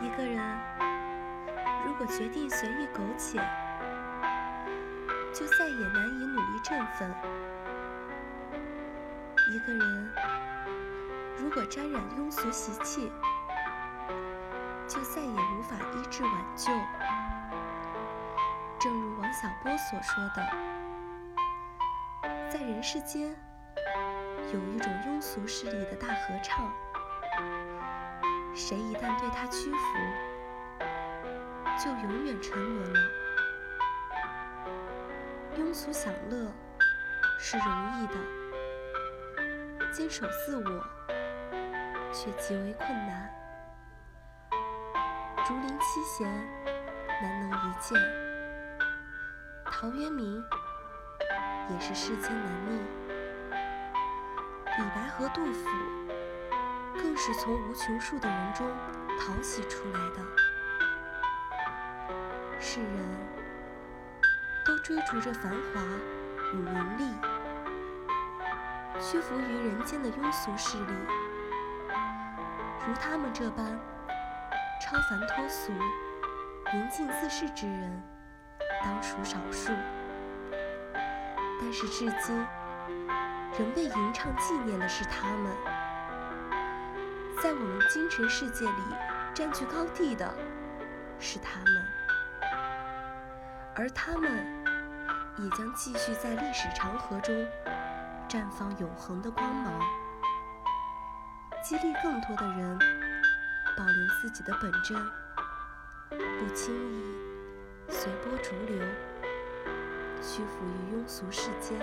一个人如果决定随意苟且，就再也难以努力振奋。一个人如果沾染庸俗习气，就再也无法医治挽救。正如王小波所说的，在人世间有一种庸俗势力的大合唱，谁一旦对他屈服，就永远沉沦了。庸俗享乐是容易的，坚守自我却极为困难。竹林七贤难能一见，陶渊明也是世间难觅，李白和杜甫更是从无穷数的人中淘洗出来的。世人都追逐着繁华与名利，屈服于人间的庸俗势力，如他们这般。超凡脱俗、宁静自适之人，当属少数。但是至今仍被吟唱纪念的是他们，在我们精神世界里占据高地的是他们，而他们也将继续在历史长河中绽放永恒的光芒，激励更多的人。保留自己的本真，不轻易随波逐流，屈服于庸俗世间。